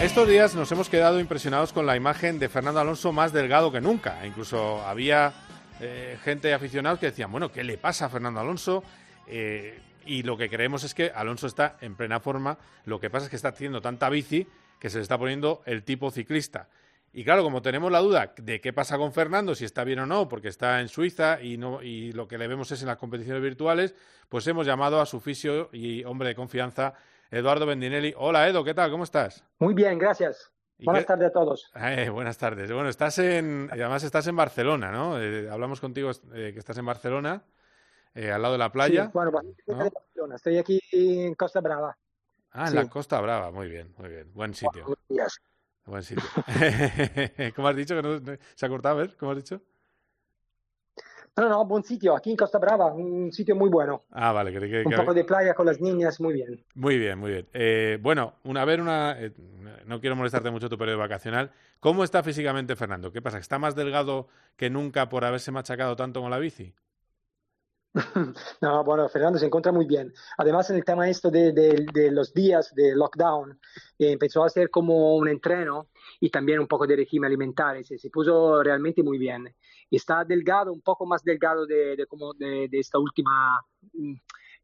Estos días nos hemos quedado impresionados con la imagen de Fernando Alonso más delgado que nunca. Incluso había eh, gente aficionados que decían, bueno, ¿qué le pasa a Fernando Alonso? Eh, y lo que creemos es que Alonso está en plena forma. Lo que pasa es que está haciendo tanta bici que se le está poniendo el tipo ciclista. Y claro, como tenemos la duda de qué pasa con Fernando, si está bien o no, porque está en Suiza y, no, y lo que le vemos es en las competiciones virtuales, pues hemos llamado a su fisio y hombre de confianza, Eduardo Bendinelli. Hola Edo, ¿qué tal? ¿Cómo estás? Muy bien, gracias. Buenas tardes a todos. Eh, buenas tardes. Bueno, estás en, además estás en Barcelona, ¿no? Eh, hablamos contigo eh, que estás en Barcelona, al lado de la playa. Sí, bueno, Barcelona. Estoy aquí en Costa Brava. Ah, en la Costa Brava, muy bien, muy bien. Buen sitio. Buen sitio. ¿Cómo has dicho? Que no, ¿Se ha cortado? A ver, ¿cómo has dicho? No, no, buen sitio. Aquí en Costa Brava, un sitio muy bueno. Ah, vale. Que, que, un poco de playa con las niñas, muy bien. Muy bien, muy bien. Eh, bueno, una vez, una, eh, no quiero molestarte mucho tu periodo vacacional. ¿Cómo está físicamente Fernando? ¿Qué pasa? ¿Está más delgado que nunca por haberse machacado tanto con la bici? No, bueno, Fernando se encuentra muy bien. Además, en el tema esto de, los días de lockdown, eh, empezó a hacer como un entreno y también un poco de régimen alimentario. Se, se puso realmente muy bien. Está delgado, un poco más delgado de, como de, esta última, mm,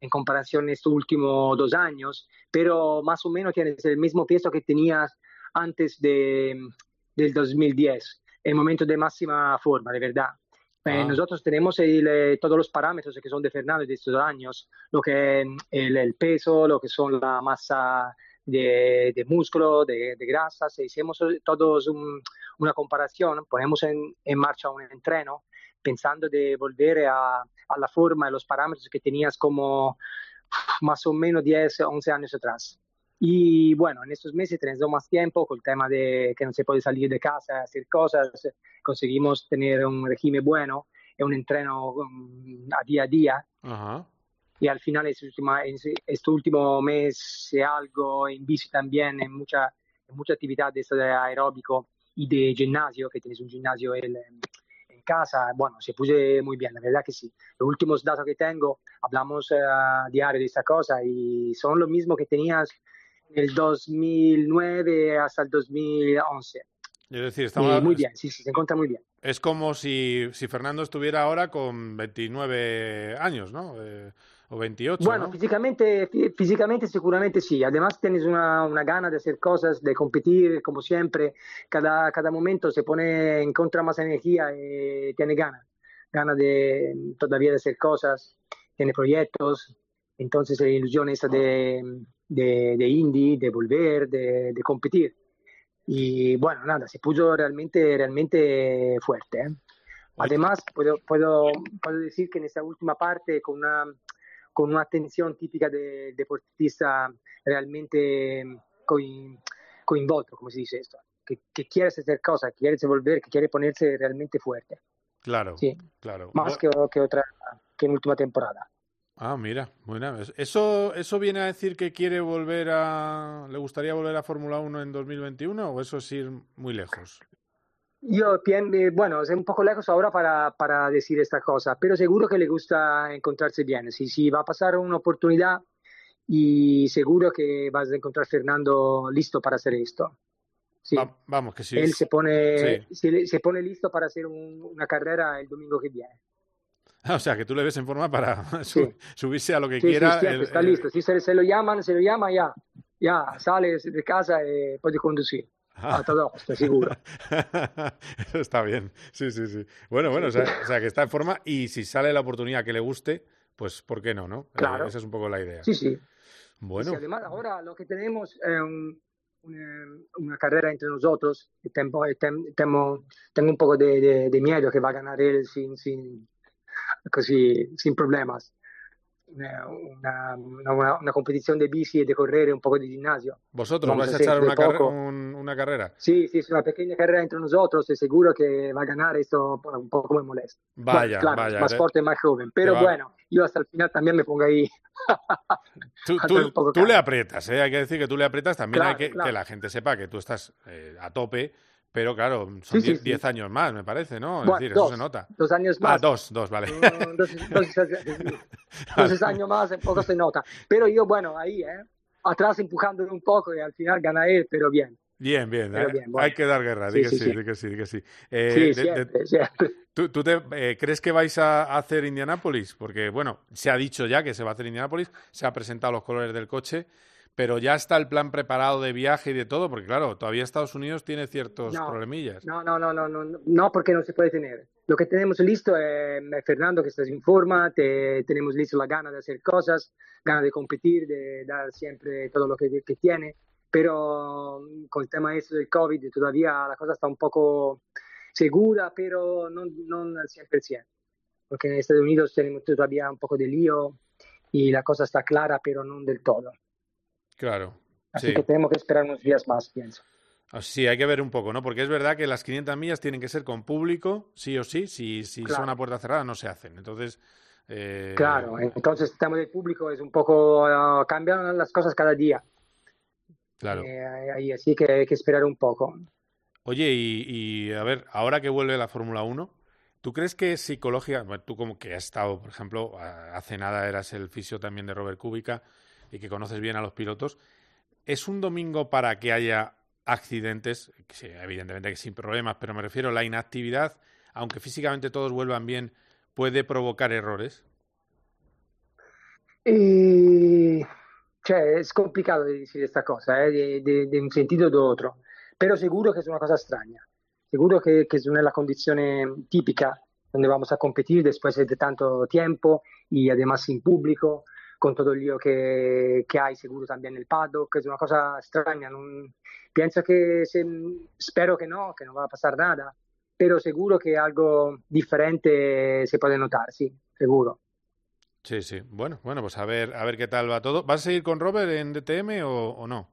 en comparación estos últimos dos años, pero más o menos tienes el mismo peso que tenías antes de, del 2010, el momento de máxima forma, de verdad. Eh, ah. nosotros tenemos eh, todos los parámetros que son de Fernando de estos años, lo que es el, peso, lo que son la masa de, músculo, de, grasa. Si hicimos todos una comparación, ponemos en, marcha un entreno pensando de volver a, a, la forma y los parámetros que tenías como más o menos 10, 11 años atrás. Y bueno, en estos meses tenemos más tiempo con el tema de que no se puede salir de casa, hacer cosas, conseguimos tener un régimen bueno y un entreno um, a día a día. Y al final, este último, este último mes, algo en bici también, en mucha, en mucha actividad de, de aeróbico y de gimnasio, que tienes un gimnasio en, en casa, bueno, se puse muy bien, la verdad que sí. Los últimos datos que tengo, hablamos uh, diario de esta cosa y son lo mismo que tenías el 2009 hasta el 2011. Es decir, estamos... muy bien, sí, sí, se encuentra muy bien. Es como si, si Fernando estuviera ahora con 29 años, ¿no? Eh, o 28. Bueno, físicamente, físicamente seguramente sí. Además tienes una, una, gana de hacer cosas, de competir, como siempre. Cada, cada momento se pone, en contra más energía y tiene ganas. Ganas de todavía de hacer cosas, tiene proyectos. Entonces la ilusión esa de, de, de indie, de volver, de, de, competir. Y bueno, nada, se puso realmente, realmente fuerte. ¿eh? Además, puedo, puedo, puedo decir que en esa última parte, con una, con una atención típica del deportista realmente coinvolto, como se dice esto, que, que quiere hacer cosas, que quiere volver, que quiere ponerse realmente fuerte. Claro, sí. claro. Más que, que otra que en última temporada. Ah, mira, bueno, ¿Eso, ¿Eso viene a decir que quiere volver a. ¿Le gustaría volver a Fórmula 1 en 2021 o eso es ir muy lejos? Yo pienso, bueno, es un poco lejos ahora para, para decir esta cosa, pero seguro que le gusta encontrarse bien. Si, si va a pasar una oportunidad y seguro que vas a encontrar a Fernando listo para hacer esto. Sí. vamos, que sí. Él se pone, se, se, pone listo para hacer una carrera el domingo que viene. O sea, que tú le ves en forma para subirse a lo que quiera. Sí, está listo. Si se, lo llaman, se lo llama ya. Ya, sales de casa y puedes conducir. Ah. A todo, estoy seguro. Eso está bien. Sí, sí, sí. Bueno, bueno, o sea, que está en forma y si sale la oportunidad que le guste, pues ¿por qué no, no? Eh, claro. esa es un poco la idea. Sí, sí. Bueno. además, ahora lo que tenemos es una, carrera entre nosotros. Tengo, tengo, un poco de, de, miedo que va a ganar él sin, sin così sin problemas. Una, una, una, competición de bici y de correr, un poco de gimnasio. ¿Vosotros vais a echar una, carre un, una, carrera? Sí, sí, es una pequeña carrera entre nosotros, estoy seguro que va a ganar esto un poco me molesta. Vaya, claro, vaya. Más fuerte, más joven, pero bueno, yo hasta el final también me pongo ahí. tú, tú, tú le aprietas, ¿eh? hay que decir que tú le aprietas, también claro, hay que claro. que la gente sepa que tú estás eh, a tope pero claro, son 10 sí, sí, sí. años más, me parece, ¿no? Es bueno, decir, dos, eso se nota. Dos años más. Ah, dos, dos, vale. Dos, años más, un poco se nota. Pero yo, bueno, ahí, ¿eh? Atrás empujándolo un poco y al final gana él, pero bien. Bien, bien, hay que dar guerra, sí, que sí, que sí, que sí. sí, siempre, ¿Tú, te, eh, crees que vais a hacer Indianápolis? Porque, bueno, se ha dicho ya que se va a hacer Indianápolis, se han presentado los colores del coche, pero ya está el plan preparado de viaje y de todo, porque claro, todavía Estados Unidos tiene ciertos problemillas. No, no, no, no, no, no, porque no se puede tener. Lo que tenemos listo es Fernando que estás en forma, tenemos listo la gana de hacer cosas, gana de competir, de dar siempre todo lo que, que tiene, pero con el tema este del COVID todavía la cosa está un poco segura, pero no, no al 100%, porque en Estados Unidos tenemos todavía un poco de lío y la cosa está clara, pero no del todo. Claro. Así que tenemos que esperar unos días más, pienso. Ah, sí, hay que ver un poco, ¿no? Porque es verdad que las 500 millas tienen que ser con público, sí o sí. Si, si son a puerta cerrada, no se hacen. Entonces. Eh... Claro, entonces el tema del público es un poco. Uh, cambian las cosas cada día. Claro. Eh, así que hay que esperar un poco. Oye, y, a ver, ahora que vuelve la Fórmula 1, ¿tú crees que psicología, tú como que has estado, por ejemplo, hace nada eras el fisio también de Robert Kubica y que conoces bien a los pilotos, ¿es un domingo para que haya accidentes? evidentemente que sin problemas, pero me refiero a la inactividad, aunque físicamente todos vuelvan bien, puede provocar errores? Eh, es complicado decir esta cosa, eh, de, un sentido u otro. pero seguro que es una cosa extraña. Seguro que, que no es la condición típica donde vamos a competir después de tanto tiempo y además sin público, con todo el lío que, que hay seguro también en el paddock, es una cosa extraña. Non... Pienso que, se... espero que no, que no va a pasar nada, pero seguro que algo diferente se puede notar, sí, seguro. Sí, sí. Bueno, bueno, pues a ver, a ver qué tal va todo. ¿Vas a seguir con Robert en DTM o, o no?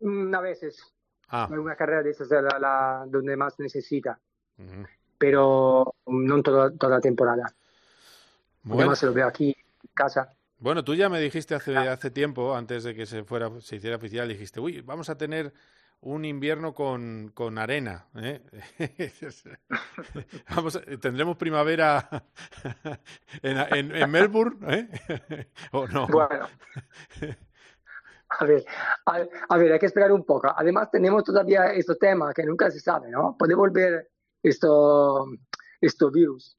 Mm, a veces. Ah. Una carrera de esas es la, donde más necesita. Pero no toda, toda la temporada. Bueno. Además se lo veo aquí casa. Bueno, tú ya me dijiste hace, ah. hace tiempo, antes de que se fuera, se hiciera oficial, dijiste, uy, vamos a tener un invierno con, con arena. ¿eh? Vamos, tendremos primavera en, en, Melbourne, ¿eh? ¿O no? Bueno, a ver, a, ver, hay que esperar un poco. Además, tenemos todavía este tema que nunca se sabe, ¿no? Puede volver esto, esto virus.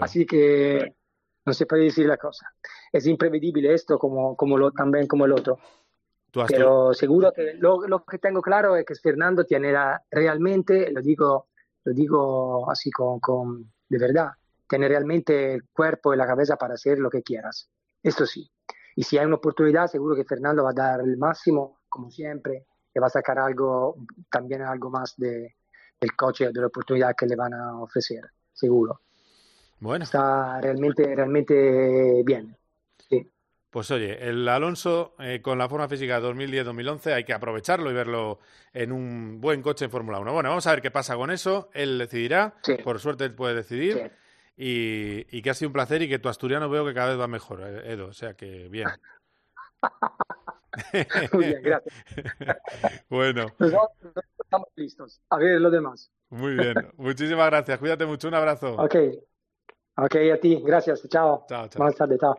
Así que no se puede decir la cosa. Es imprevisible esto como, como lo, también como el otro. Pero seguro que lo, lo, que tengo claro es que Fernando tiene realmente, lo digo, lo digo así con, con, de verdad, tiene realmente el cuerpo y la cabeza para hacer lo que quieras. Esto sí, y si hay una oportunidad, seguro que Fernando va a dar el máximo, como siempre, y va a sacar algo, también algo más de, del coche, de la oportunidad que le van a ofrecer, seguro. Bueno. Está realmente, realmente bien. Sí. Pues oye, el Alonso eh, con la forma física 2010-2011 hay que aprovecharlo y verlo en un buen coche en Fórmula 1. Bueno, vamos a ver qué pasa con eso. Él decidirá. Por suerte él puede decidir. Y, que ha sido un placer y que tu asturiano veo que cada vez va mejor, eh, Edo. O sea que bien. Muy bien, gracias. bueno. estamos listos. A ver lo demás. Muy bien. Muchísimas gracias. Cuídate mucho. Un abrazo. Ok. Ok, a ti. Gracias. Chao. Chao, chao. Buenas tardes. Chao.